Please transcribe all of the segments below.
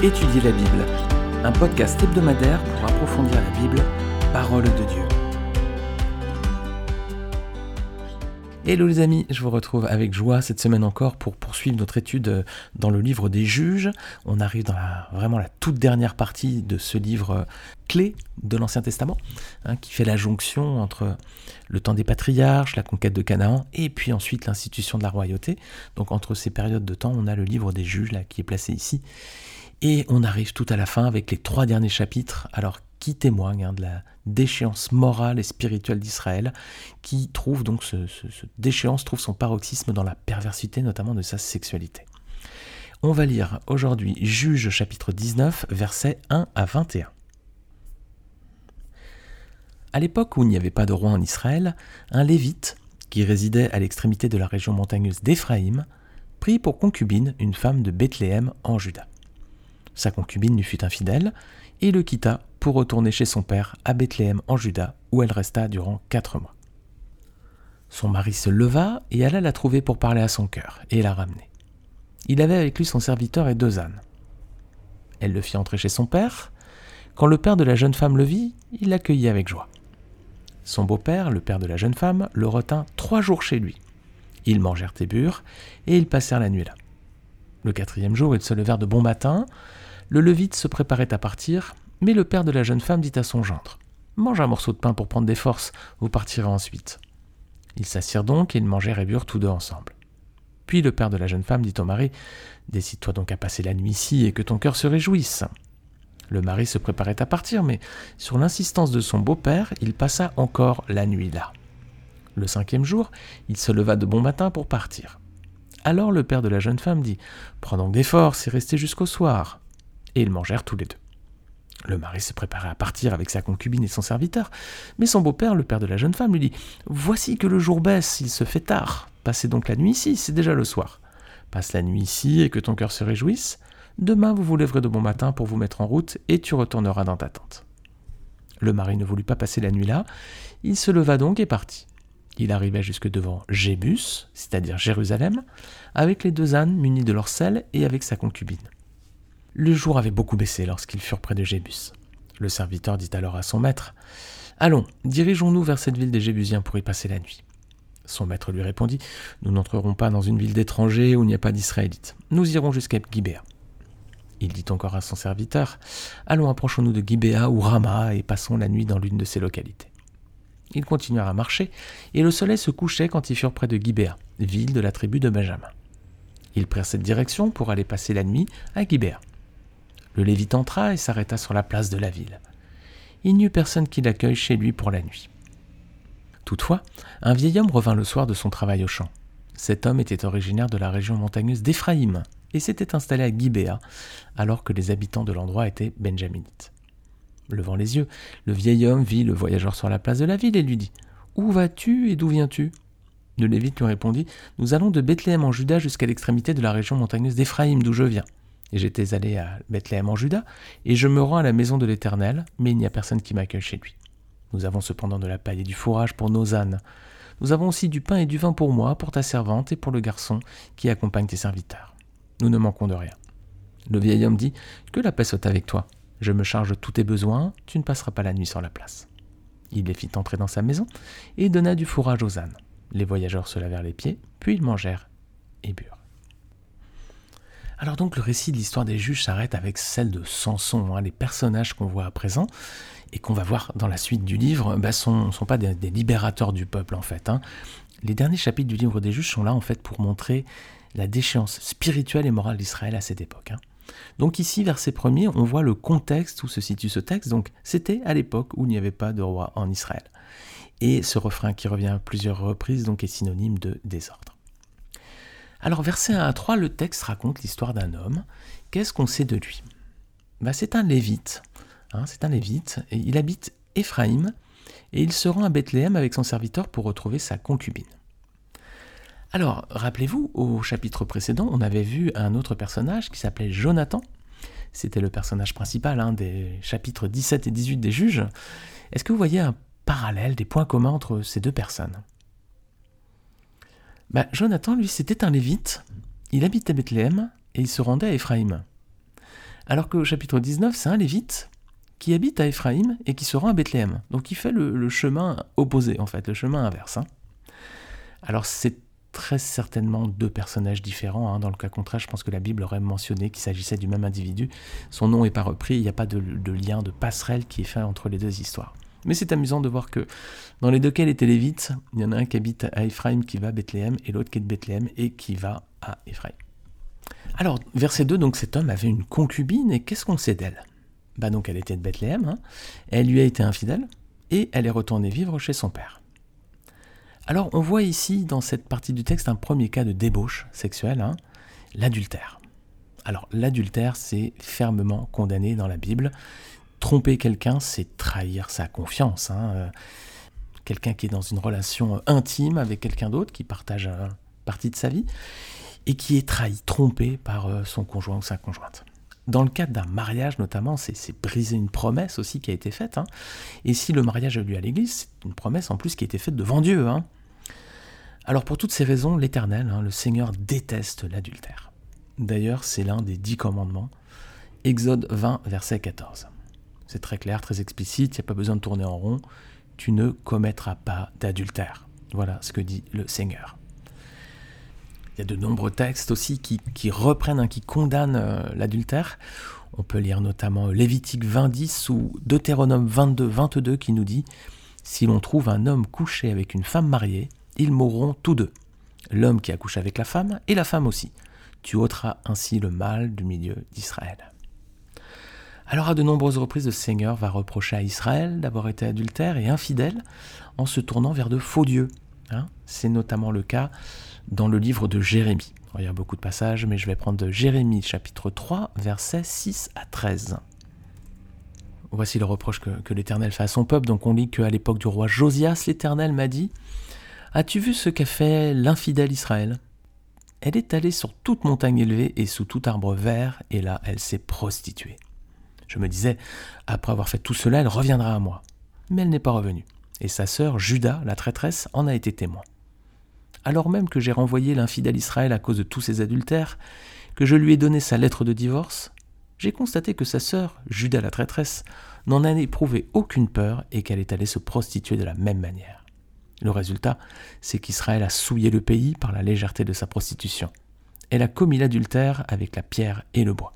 Étudier la Bible, un podcast hebdomadaire pour approfondir la Bible, parole de Dieu. Hello les amis, je vous retrouve avec joie cette semaine encore pour poursuivre notre étude dans le livre des juges. On arrive dans la, vraiment la toute dernière partie de ce livre clé de l'Ancien Testament, hein, qui fait la jonction entre le temps des patriarches, la conquête de Canaan, et puis ensuite l'institution de la royauté. Donc entre ces périodes de temps, on a le livre des juges qui est placé ici. Et on arrive tout à la fin avec les trois derniers chapitres, alors qui témoignent hein, de la déchéance morale et spirituelle d'Israël, qui trouve donc ce, déchéance trouve son paroxysme dans la perversité notamment de sa sexualité. On va lire aujourd'hui Juge chapitre 19, versets 1 à 21. À l'époque où il n'y avait pas de roi en Israël, un lévite, qui résidait à l'extrémité de la région montagneuse d'Éphraïm, prit pour concubine une femme de Bethléem en Juda. Sa concubine lui fut infidèle et le quitta pour retourner chez son père à Bethléem en Juda, où elle resta durant quatre mois. Son mari se leva et alla la trouver pour parler à son cœur, et la ramener. Il avait avec lui son serviteur et deux ânes. Elle le fit entrer chez son père. Quand le père de la jeune femme le vit, il l'accueillit avec joie. Son beau-père, le père de la jeune femme, le retint trois jours chez lui. Ils mangèrent et burent, et ils passèrent la nuit là. Le quatrième jour, ils se levèrent de bon matin, le levite se préparait à partir, mais le père de la jeune femme dit à son gendre Mange un morceau de pain pour prendre des forces, vous partirez ensuite. Ils s'assirent donc et ils mangèrent et burent tous deux ensemble. Puis le père de la jeune femme dit au mari Décide-toi donc à passer la nuit ici et que ton cœur se réjouisse. Le mari se préparait à partir, mais sur l'insistance de son beau-père, il passa encore la nuit là. Le cinquième jour, il se leva de bon matin pour partir. Alors le père de la jeune femme dit Prends donc des forces et restez jusqu'au soir et ils mangèrent tous les deux. Le mari se préparait à partir avec sa concubine et son serviteur, mais son beau-père, le père de la jeune femme, lui dit Voici que le jour baisse, il se fait tard. Passez donc la nuit ici, c'est déjà le soir. Passe la nuit ici et que ton cœur se réjouisse. Demain, vous vous lèverez de bon matin pour vous mettre en route et tu retourneras dans ta tente. Le mari ne voulut pas passer la nuit là. Il se leva donc et partit. Il arriva jusque devant Jébus, c'est-à-dire Jérusalem, avec les deux ânes munis de leur selle et avec sa concubine. Le jour avait beaucoup baissé lorsqu'ils furent près de Jébus. Le serviteur dit alors à son maître Allons, dirigeons-nous vers cette ville des Jébusiens pour y passer la nuit. Son maître lui répondit Nous n'entrerons pas dans une ville d'étrangers où il n'y a pas d'Israélites. Nous irons jusqu'à Gibéa. Il dit encore à son serviteur Allons, approchons-nous de Gibéa ou Rama et passons la nuit dans l'une de ces localités. Ils continuèrent à marcher, et le soleil se couchait quand ils furent près de Gibéa, ville de la tribu de Benjamin. Ils prirent cette direction pour aller passer la nuit à Gibéa. Le Lévite entra et s'arrêta sur la place de la ville. Il n'y eut personne qui l'accueille chez lui pour la nuit. Toutefois, un vieil homme revint le soir de son travail au champ. Cet homme était originaire de la région montagneuse d'Éphraïm et s'était installé à Gibéa, alors que les habitants de l'endroit étaient benjaminites. Levant les yeux, le vieil homme vit le voyageur sur la place de la ville et lui dit Où vas-tu et d'où viens-tu? Le Lévite lui répondit Nous allons de Bethléem en Juda jusqu'à l'extrémité de la région montagneuse d'Éphraïm, d'où je viens. J'étais allé à Bethléem en Juda, et je me rends à la maison de l'Éternel, mais il n'y a personne qui m'accueille chez lui. Nous avons cependant de la paille et du fourrage pour nos ânes. Nous avons aussi du pain et du vin pour moi, pour ta servante et pour le garçon qui accompagne tes serviteurs. Nous ne manquons de rien. Le vieil homme dit Que la paix soit avec toi. Je me charge de tous tes besoins, tu ne passeras pas la nuit sur la place. Il les fit entrer dans sa maison et donna du fourrage aux ânes. Les voyageurs se lavèrent les pieds, puis ils mangèrent et burent. Alors donc le récit de l'histoire des juges s'arrête avec celle de Samson. Hein. Les personnages qu'on voit à présent et qu'on va voir dans la suite du livre ne bah, sont, sont, pas des, libérateurs du peuple en fait. Hein. Les derniers chapitres du livre des juges sont là en fait pour montrer la déchéance spirituelle et morale d'Israël à cette époque. Hein. Donc ici, verset premier, on voit le contexte où se situe ce texte. Donc c'était à l'époque où il n'y avait pas de roi en Israël. Et ce refrain qui revient à plusieurs reprises donc est synonyme de désordre. Alors, verset 1 à 3, le texte raconte l'histoire d'un homme. Qu'est-ce qu'on sait de lui? Bah, C'est un lévite. Hein, c'est un lévite. Il habite Éphraïm et il se rend à Bethléem avec son serviteur pour retrouver sa concubine. Alors, rappelez-vous, au chapitre précédent, on avait vu un autre personnage qui s'appelait Jonathan. C'était le personnage principal hein, des chapitres 17 et 18 des juges. Est-ce que vous voyez un parallèle, des points communs entre ces deux personnes? Bah, Jonathan, lui, c'était un lévite. Il habitait Bethléem et il se rendait à Éphraïm. Alors qu'au chapitre 19, c'est un lévite qui habite à Éphraïm et qui se rend à Bethléem. Donc il fait le, chemin opposé, en fait, le chemin inverse. Hein. Alors c'est très certainement deux personnages différents. Hein. Dans le cas contraire, je pense que la Bible aurait mentionné qu'il s'agissait du même individu. Son nom n'est pas repris, il n'y a pas de, lien, de passerelle qui est fait entre les deux histoires. Mais c'est amusant de voir que dans les deux cas, les Télévites, il y en a un qui habite à Ephraim qui va à Bethléem et l'autre qui est de Bethléem et qui va à Ephraim. Alors, verset 2, donc cet homme avait une concubine et qu'est-ce qu'on sait d'elle? Bah donc elle était de Bethléem, hein. elle lui a été infidèle et elle est retournée vivre chez son père. Alors on voit ici dans cette partie du texte un premier cas de débauche sexuelle, hein, l'adultère. Alors l'adultère c'est fermement condamné dans la Bible. Tromper quelqu'un c'est trahir sa confiance. Hein, euh, quelqu'un qui est dans une relation intime avec quelqu'un d'autre, qui partage une partie de sa vie, et qui est trahi, trompé par euh, son conjoint ou sa conjointe. Dans le cadre d'un mariage notamment, c'est briser une promesse aussi qui a été faite. Hein. Et si le mariage a lieu à l'église, c'est une promesse en plus qui a été faite devant Dieu. Hein. Alors pour toutes ces raisons, l'Éternel, le Seigneur, déteste l'adultère. D'ailleurs, c'est l'un des dix commandements. Exode 20, verset 14. C'est très clair, très explicite, il n'y a pas besoin de tourner en rond. Tu ne commettras pas d'adultère. Voilà ce que dit le Seigneur. Il y a de nombreux textes aussi qui, reprennent, hein, qui condamnent euh, l'adultère. On peut lire notamment Lévitique 20, 10 ou Deutéronome 22, 22 qui nous dit Si l'on trouve un homme couché avec une femme mariée, ils mourront tous deux, l'homme qui accouche avec la femme et la femme aussi. Tu ôteras ainsi le mal du milieu d'Israël. Alors à de nombreuses reprises, le Seigneur va reprocher à Israël d'avoir été adultère et infidèle en se tournant vers de faux dieux. Hein. C'est notamment le cas dans le livre de Jérémie. il y a beaucoup de passages, mais je vais prendre Jérémie chapitre 3, versets 6 à 13. Voici le reproche que l'Éternel fait à son peuple. Donc on lit qu'à l'époque du roi Josias, l'Éternel m'a dit As-tu vu ce qu'a fait l'infidèle Israël? Elle est allée sur toute montagne élevée et sous tout arbre vert, et là, elle s'est prostituée. Je me disais, après avoir fait tout cela, elle reviendra à moi. Mais elle n'est pas revenue. Et sa sœur, Judas, la traîtresse, en a été témoin. Alors même que j'ai renvoyé l'infidèle Israël à cause de tous ses adultères, que je lui ai donné sa lettre de divorce, j'ai constaté que sa sœur, Judas la traîtresse, n'en a éprouvé aucune peur et qu'elle est allée se prostituer de la même manière. Le résultat, c'est qu'Israël a souillé le pays par la légèreté de sa prostitution. Elle a commis l'adultère avec la pierre et le bois.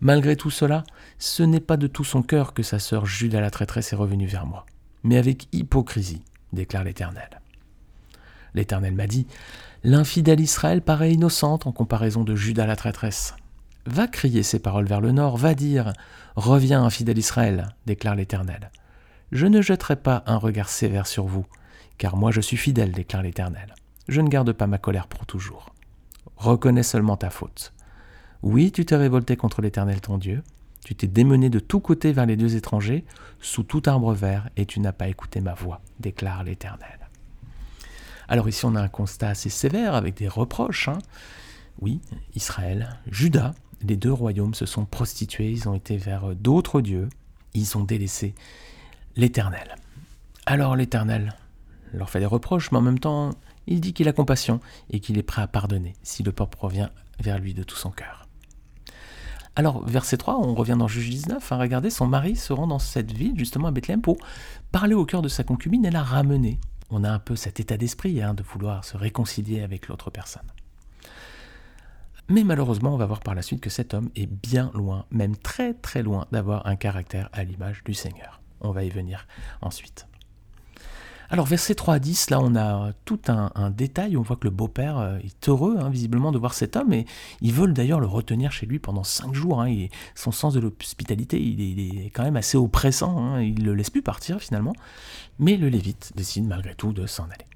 Malgré tout cela, ce n'est pas de tout son cœur que sa sœur Judas la traîtresse est revenue vers moi, mais avec hypocrisie, déclare l'Éternel. L'Éternel m'a dit L'infidèle Israël paraît innocente en comparaison de Judas la traîtresse. Va crier ces paroles vers le nord, va dire Reviens, infidèle Israël, déclare l'Éternel. Je ne jetterai pas un regard sévère sur vous, car moi je suis fidèle, déclare l'Éternel. Je ne garde pas ma colère pour toujours. Reconnais seulement ta faute. Oui, tu t'es révolté contre l'Éternel ton Dieu, tu t'es démené de tous côtés vers les dieux étrangers, sous tout arbre vert, et tu n'as pas écouté ma voix, déclare l'Éternel. Alors ici on a un constat assez sévère avec des reproches. Hein. Oui, Israël, Juda, les deux royaumes se sont prostitués, ils ont été vers d'autres dieux, ils ont délaissé l'Éternel. Alors l'Éternel leur fait des reproches, mais en même temps, il dit qu'il a compassion et qu'il est prêt à pardonner si le peuple revient vers lui de tout son cœur. Alors, verset 3, on revient dans Juge 19, hein, regardez, son mari se rend dans cette ville, justement à Bethléem, pour parler au cœur de sa concubine et la ramener. On a un peu cet état d'esprit hein, de vouloir se réconcilier avec l'autre personne. Mais malheureusement, on va voir par la suite que cet homme est bien loin, même très très loin, d'avoir un caractère à l'image du Seigneur. On va y venir ensuite. Alors, verset 3 à 10, là, on a tout un, détail. On voit que le beau-père euh, est heureux, hein, visiblement, de voir cet homme. Et ils veulent d'ailleurs le retenir chez lui pendant cinq jours. Hein, et son sens de l'hospitalité, est quand même assez oppressant. Hein, il ne le laisse plus partir, finalement. Mais le Lévite décide malgré tout de s'en aller.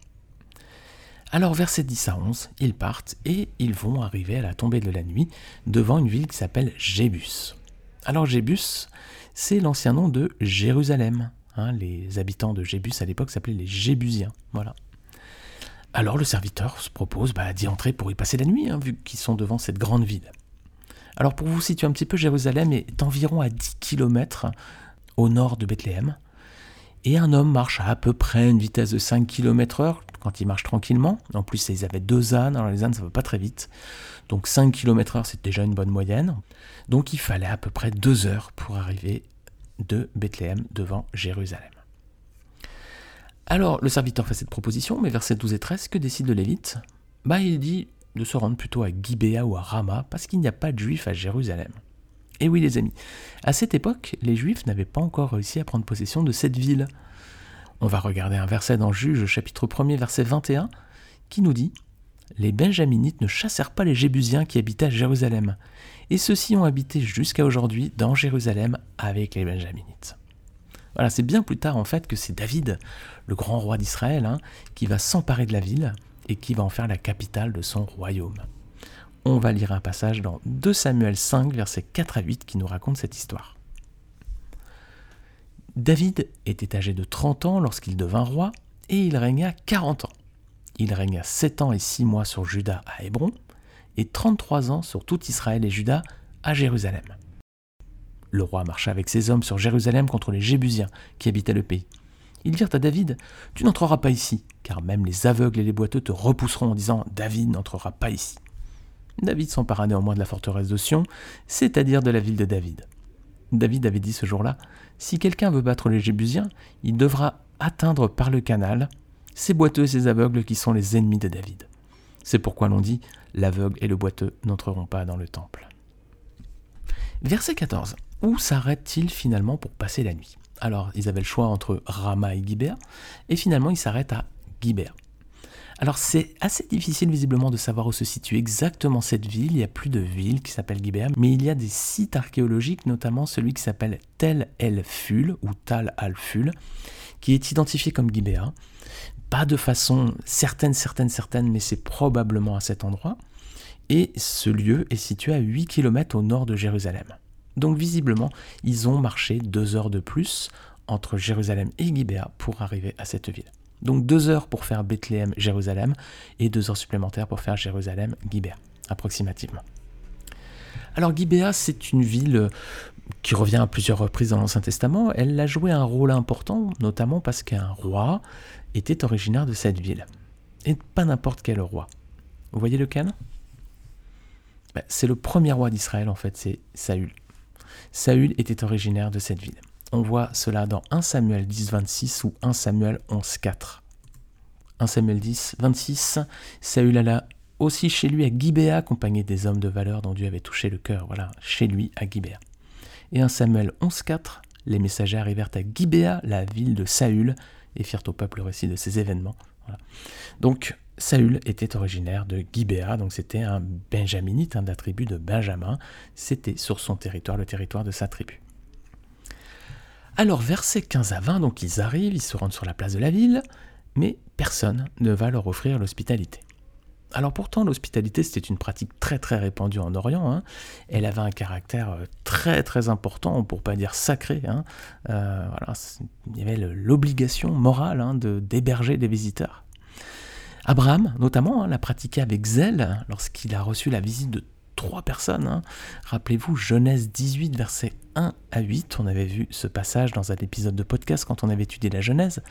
Alors, verset 10 à 11, ils partent et ils vont arriver à la tombée de la nuit devant une ville qui s'appelle Jébus. Alors, Jébus, c'est l'ancien nom de Jérusalem. Hein. les habitants de Jébus à l'époque s'appelaient les Jébusiens. Voilà. Alors le serviteur se propose bah, d'y entrer pour y passer la nuit, hein, vu qu'ils sont devant cette grande ville. Alors pour vous situer un petit peu, Jérusalem est environ à 10 km au nord de Bethléem. Et un homme marche à peu près une vitesse de 5 km/h quand ils marchent tranquillement. En plus, ils avaient deux ânes, alors les ânes, ça ne va pas très vite. Donc 5 km/h, c'est déjà une bonne moyenne. Donc il fallait à peu près deux heures pour arriver de Bethléem devant Jérusalem. Alors le serviteur fait cette proposition, mais versets 12 et 13, que décide le Lévite? Bah il dit de se rendre plutôt à Gibéa ou à Rama, parce qu'il n'y a pas de juifs à Jérusalem. Et oui les amis, à cette époque, les juifs n'avaient pas encore réussi à prendre possession de cette ville. On va regarder un verset dans Juge, chapitre 1er, verset 21, qui nous dit Les Benjaminites ne chassèrent pas les Jébusiens qui habitaient à Jérusalem, et ceux-ci ont habité jusqu'à aujourd'hui dans Jérusalem avec les Benjaminites. Voilà, c'est bien plus tard en fait que c'est David, le grand roi d'Israël, hein, qui va s'emparer de la ville et qui va en faire la capitale de son royaume. On va lire un passage dans 2 Samuel 5, versets 4 à 8, qui nous raconte cette histoire. David était âgé de 30 ans lorsqu'il devint roi, et il régna 40 ans. Il régna 7 ans et 6 mois sur Juda à Hébron, et 33 ans sur tout Israël et Juda à Jérusalem. Le roi marcha avec ses hommes sur Jérusalem contre les Jébusiens qui habitaient le pays. Ils dirent à David Tu n'entreras pas ici, car même les aveugles et les boiteux te repousseront en disant David n'entrera pas ici. David s'empara néanmoins de la forteresse de Sion, c'est-à-dire de la ville de David. David avait dit ce jour-là Si quelqu'un veut battre les Jébusiens, il devra atteindre par le canal ces boiteux et ces aveugles qui sont les ennemis de David. C'est pourquoi l'on dit L'aveugle et le boiteux n'entreront pas dans le temple. Verset 14. Où s'arrête-t-il finalement pour passer la nuit? Alors, ils avaient le choix entre Rama et Gibéa, et finalement, ils s'arrêtent à Gibéa. Alors c'est assez difficile visiblement de savoir où se situe exactement cette ville. Il n'y a plus de ville qui s'appelle Gibéa, mais il y a des sites archéologiques, notamment celui qui s'appelle Tel El Ful ou Tal Al Ful, qui est identifié comme Gibéa. Pas de façon certaine, certaine, certaine, mais c'est probablement à cet endroit. Et ce lieu est situé à 8 km au nord de Jérusalem. Donc visiblement, ils ont marché deux heures de plus entre Jérusalem et Gibéa pour arriver à cette ville. Donc deux heures pour faire Bethléem-Jérusalem et deux heures supplémentaires pour faire Jérusalem-Gibéa, approximativement. Alors Gibéa, c'est une ville euh, qui revient à plusieurs reprises dans l'Ancien Testament. Elle a joué un rôle important, notamment parce qu'un roi était originaire de cette ville. Et pas n'importe quel roi. Vous voyez lequel ben, C'est le premier roi d'Israël, en fait, c'est Saül. Saül était originaire de cette ville. On voit cela dans 1 Samuel 10, 26 ou 1 Samuel 11, 4. 1 Samuel 10, 26, Saül alla aussi chez lui à Gibéa, accompagné des hommes de valeur dont Dieu avait touché le cœur. Voilà, chez lui à Gibéa. Et 1 Samuel 11, 4, les messagers arrivèrent à Gibéa, la ville de Saül, et firent au peuple le récit de ces événements. Donc, Saül était originaire de Gibéa, donc c'était un benjaminite, un d'attribut de Benjamin. C'était sur son territoire, le territoire de sa tribu. Alors, versets 15 à 20, donc ils arrivent, ils se rendent sur la place de la ville, mais personne ne va leur offrir l'hospitalité. Alors pourtant, l'hospitalité, c'était une pratique très très répandue en Orient. Hein. Elle avait un caractère euh, très très important, pour pas dire sacré. Hein. Euh, il y avait l'obligation morale hein, d'héberger des visiteurs. Abraham, notamment, l'a pratiqué avec zèle lorsqu'il a reçu la visite de trois personnes. Hein. Rappelez-vous, Genèse 18, versets 1 à 8. On avait vu ce passage dans un épisode de podcast quand on avait étudié la Genèse.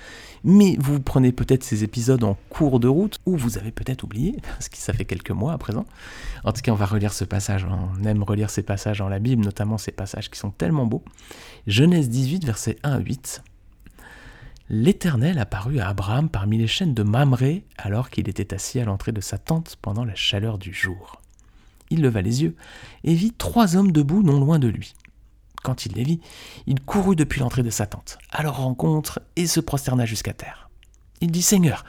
Mais vous prenez peut-être ces épisodes en cours de route, ou vous avez peut-être oublié, parce que ça fait quelques mois à présent. En tout cas, on va relire ce passage. On aime relire ces passages dans la Bible, notamment ces passages qui sont tellement beaux. Genèse 18, versets 1 à 8. L'Éternel apparut à Abraham parmi les chaînes de Mamré alors qu'il était assis à l'entrée de sa tente pendant la chaleur du jour il leva les yeux et vit trois hommes debout non loin de lui. Quand il les vit, il courut depuis l'entrée de sa tente, à leur rencontre, et se prosterna jusqu'à terre. Il dit Seigneur,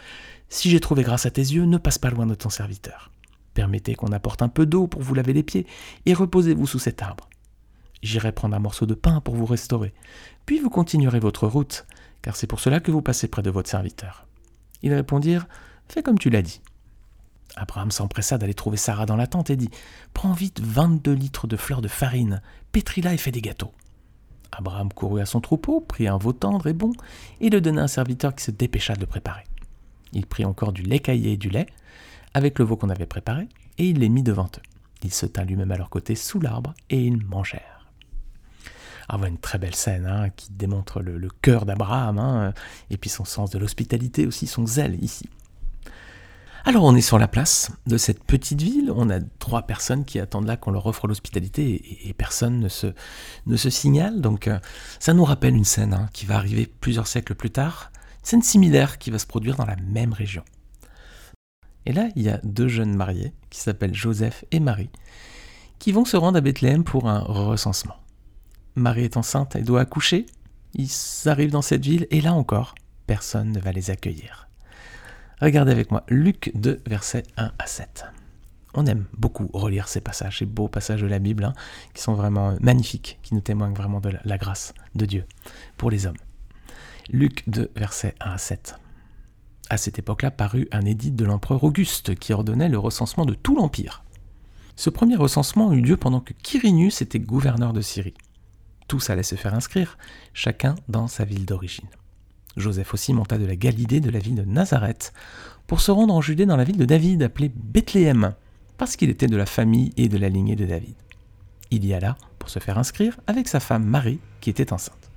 si j'ai trouvé grâce à tes yeux, ne passe pas loin de ton serviteur. Permettez qu'on apporte un peu d'eau pour vous laver les pieds, et reposez-vous sous cet arbre. J'irai prendre un morceau de pain pour vous restaurer, puis vous continuerez votre route, car c'est pour cela que vous passez près de votre serviteur. Ils répondirent Fais comme tu l'as dit. Abraham s'empressa d'aller trouver Sarah dans la tente et dit Prends vite 22 litres de fleurs de farine, pétris-la et fais des gâteaux. Abraham courut à son troupeau, prit un veau tendre et bon, et le donna à un serviteur qui se dépêcha de le préparer. Il prit encore du lait caillé et du lait, avec le veau qu'on avait préparé, et il les mit devant eux. Il se tint lui-même à leur côté sous l'arbre, et ils mangèrent. Ah, voilà une très belle scène hein, qui démontre le, cœur d'Abraham, hein, et puis son sens de l'hospitalité aussi, son zèle ici. Alors on est sur la place de cette petite ville, on a trois personnes qui attendent là qu'on leur offre l'hospitalité et, personne ne se, signale. Donc euh, ça nous rappelle une scène hein, qui va arriver plusieurs siècles plus tard, une scène similaire qui va se produire dans la même région. Et là, il y a deux jeunes mariés qui s'appellent Joseph et Marie, qui vont se rendre à Bethléem pour un recensement. Marie est enceinte, elle doit accoucher, ils arrivent dans cette ville et là encore, personne ne va les accueillir. Regardez avec moi Luc 2, versets 1 à 7. On aime beaucoup relire ces passages, ces beaux passages de la Bible, hein, qui sont vraiment magnifiques, qui nous témoignent vraiment de la grâce de Dieu pour les hommes. Luc 2, versets 1 à 7. À cette époque-là parut un édit de l'empereur Auguste qui ordonnait le recensement de tout l'Empire. Ce premier recensement eut lieu pendant que Quirinius était gouverneur de Syrie. Tous allaient se faire inscrire, chacun dans sa ville d'origine. Joseph aussi monta de la Galilée, de la ville de Nazareth, pour se rendre en Judée dans la ville de David, appelée Bethléem, parce qu'il était de la famille et de la lignée de David. Il y alla pour se faire inscrire avec sa femme Marie, qui était enceinte.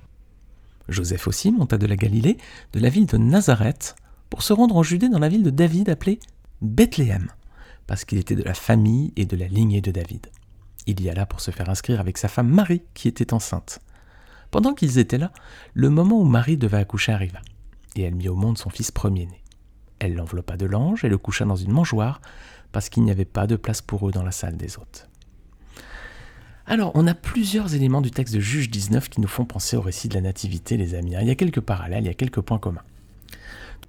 Joseph aussi monta de la Galilée, de la ville de Nazareth, pour se rendre en Judée dans la ville de David, appelée Bethléem, parce qu'il était de la famille et de la lignée de David. Il y alla pour se faire inscrire avec sa femme Marie, qui était enceinte. Pendant qu'ils étaient là, le moment où Marie devait accoucher arriva, et elle mit au monde son fils premier-né. Elle l'enveloppa de l'ange et le coucha dans une mangeoire, parce qu'il n'y avait pas de place pour eux dans la salle des hôtes. Alors, on a plusieurs éléments du texte de Juge 19 qui nous font penser au récit de la Nativité, les amis. Il y a quelques parallèles, il y a quelques points communs.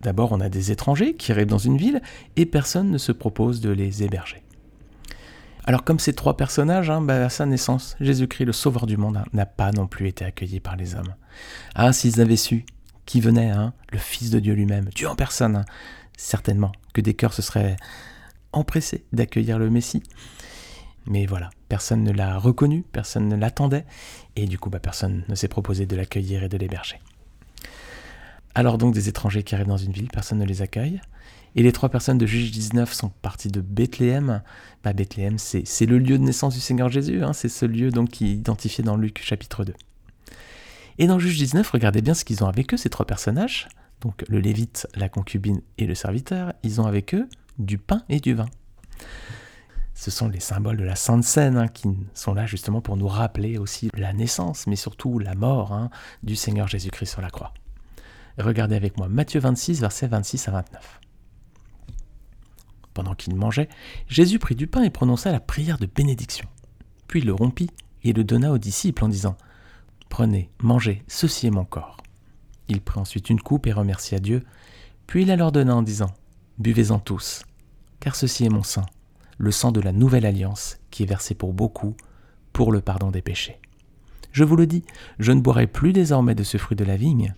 D'abord, on a des étrangers qui arrivent dans une ville et personne ne se propose de les héberger. Alors comme ces trois personnages, hein, bah, à sa naissance, Jésus-Christ, le Sauveur du monde, hein, n'a pas non plus été accueilli par les hommes. Ah, s'ils avaient su qui venait, hein, le Fils de Dieu lui-même, Dieu en personne, certainement que des cœurs se seraient empressés d'accueillir le Messie. Mais voilà, personne ne l'a reconnu, personne ne l'attendait, et du coup, bah, personne ne s'est proposé de l'accueillir et de l'héberger. Alors donc des étrangers qui arrivent dans une ville, personne ne les accueille. Et les trois personnes de Juge 19 sont parties de Bethléem. Bah, Bethléem, c'est le lieu de naissance du Seigneur Jésus. Hein. c'est ce lieu donc qui est identifié dans Luc chapitre 2. Et dans Juge 19, regardez bien ce qu'ils ont avec eux, ces trois personnages. Donc le Lévite, la concubine et le serviteur, ils ont avec eux du pain et du vin. Ce sont les symboles de la Sainte Seine hein, qui sont là justement pour nous rappeler aussi la naissance, mais surtout la mort hein, du Seigneur Jésus-Christ sur la croix. Regardez avec moi Matthieu 26, versets 26 à 29. Pendant qu'il mangeait, Jésus prit du pain et prononça la prière de bénédiction. Puis il le rompit et le donna aux disciples en disant Prenez, mangez, ceci est mon corps. Il prit ensuite une coupe et remercia Dieu, puis il la leur donna en disant Buvez-en tous, car ceci est mon sang, le sang de la nouvelle alliance qui est versé pour beaucoup, pour le pardon des péchés. Je vous le dis, je ne boirai plus désormais de ce fruit de la vigne,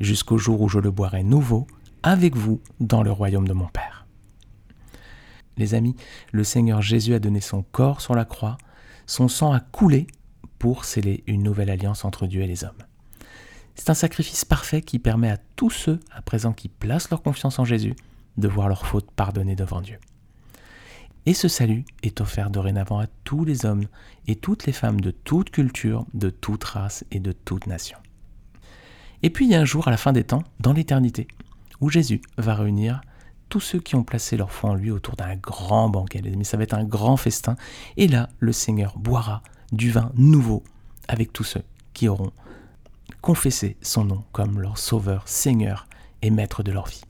jusqu'au jour où je le boirai nouveau avec vous dans le royaume de mon Père. Les amis, le Seigneur Jésus a donné son corps sur la croix, son sang a coulé pour sceller une nouvelle alliance entre Dieu et les hommes. C'est un sacrifice parfait qui permet à tous ceux, à présent, qui placent leur confiance en Jésus, de voir leurs fautes pardonnées devant Dieu. Et ce salut est offert dorénavant à tous les hommes et toutes les femmes de toute culture, de toute race et de toute nation. Et puis il y a un jour à la fin des temps, dans l'éternité, où Jésus va réunir tous ceux qui ont placé leur foi en lui autour d'un grand banquet. Mais ça va être un grand festin. Et là, le Seigneur boira du vin nouveau avec tous ceux qui auront confessé son nom comme leur sauveur, Seigneur et maître de leur vie.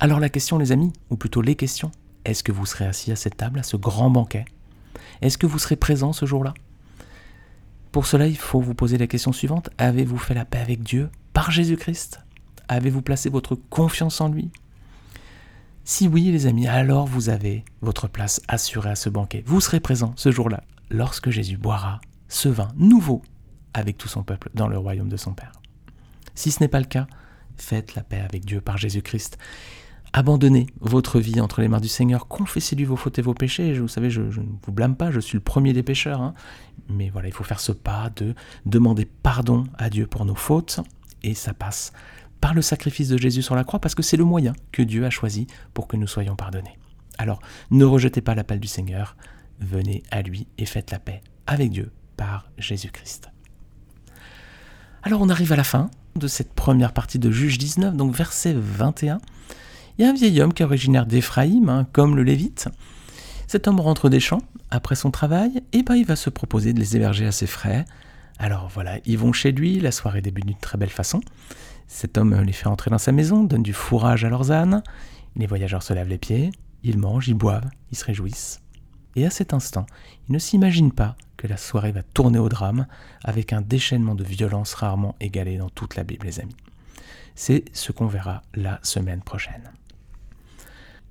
Alors la question les amis, ou plutôt les questions, est-ce que vous serez assis à cette table, à ce grand banquet? Est-ce que vous serez présent ce jour-là? Pour cela, il faut vous poser la question suivante. Avez-vous fait la paix avec Dieu par Jésus-Christ? Avez-vous placé votre confiance en lui? Si oui, les amis, alors vous avez votre place assurée à ce banquet. Vous serez présent ce jour-là, lorsque Jésus boira ce vin nouveau avec tout son peuple dans le royaume de son Père. Si ce n'est pas le cas, faites la paix avec Dieu par Jésus-Christ. Abandonnez votre vie entre les mains du Seigneur, confessez-lui vos fautes et vos péchés. Vous savez, je, ne vous blâme pas, je suis le premier des pécheurs. Hein. Mais voilà, il faut faire ce pas de demander pardon à Dieu pour nos fautes, et ça passe par le sacrifice de Jésus sur la croix, parce que c'est le moyen que Dieu a choisi pour que nous soyons pardonnés. Alors, ne rejetez pas l'appel du Seigneur, venez à lui et faites la paix avec Dieu par Jésus-Christ. Alors on arrive à la fin de cette première partie de Juge 19, donc verset 21. Il y a un vieil homme qui est originaire d'Éphraïm, hein, comme le Lévite. Cet homme rentre des champs après son travail, et ben il va se proposer de les héberger à ses frais. Alors voilà, ils vont chez lui, la soirée débute d'une très belle façon. Cet homme les fait entrer dans sa maison, donne du fourrage à leurs ânes. Les voyageurs se lavent les pieds, ils mangent, ils boivent, ils se réjouissent. Et à cet instant, ils ne s'imaginent pas que la soirée va tourner au drame avec un déchaînement de violence rarement égalé dans toute la Bible, les amis. C'est ce qu'on verra la semaine prochaine.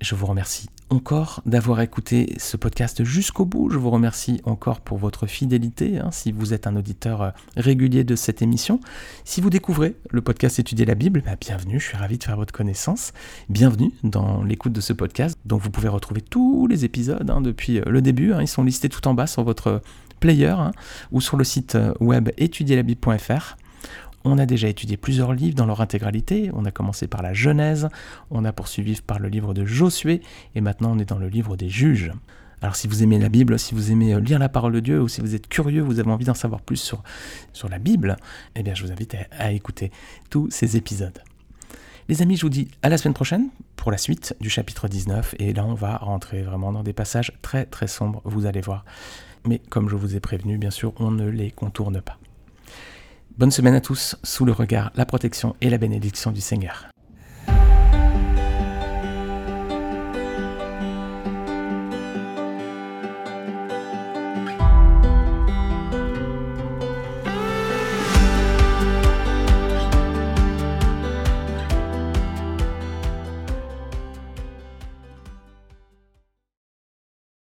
Je vous remercie encore d'avoir écouté ce podcast jusqu'au bout. Je vous remercie encore pour votre fidélité, hein, si vous êtes un auditeur euh, régulier de cette émission. Si vous découvrez le podcast Étudier la Bible, bah, bienvenue, je suis ravi de faire votre connaissance. Bienvenue dans l'écoute de ce podcast. Donc vous pouvez retrouver tous les épisodes hein, depuis euh, le début. Hein. ils sont listés tout en bas sur votre player ou sur le site euh, web étudierlabible.fr. On a déjà étudié plusieurs livres dans leur intégralité. On a commencé par la Genèse, on a poursuivi par le livre de Josué, et maintenant on est dans le livre des juges. Alors si vous aimez la Bible, si vous aimez euh, lire la parole de Dieu, ou si vous êtes curieux, vous avez envie d'en savoir plus sur, sur la Bible, eh bien je vous invite à, écouter tous ces épisodes. Les amis, je vous dis à la semaine prochaine pour la suite du chapitre 19, et là on va rentrer vraiment dans des passages très très sombres, vous allez voir. Mais comme je vous ai prévenu, bien sûr, on ne les contourne pas. Bonne semaine à tous, sous le regard, la protection et la bénédiction du Seigneur.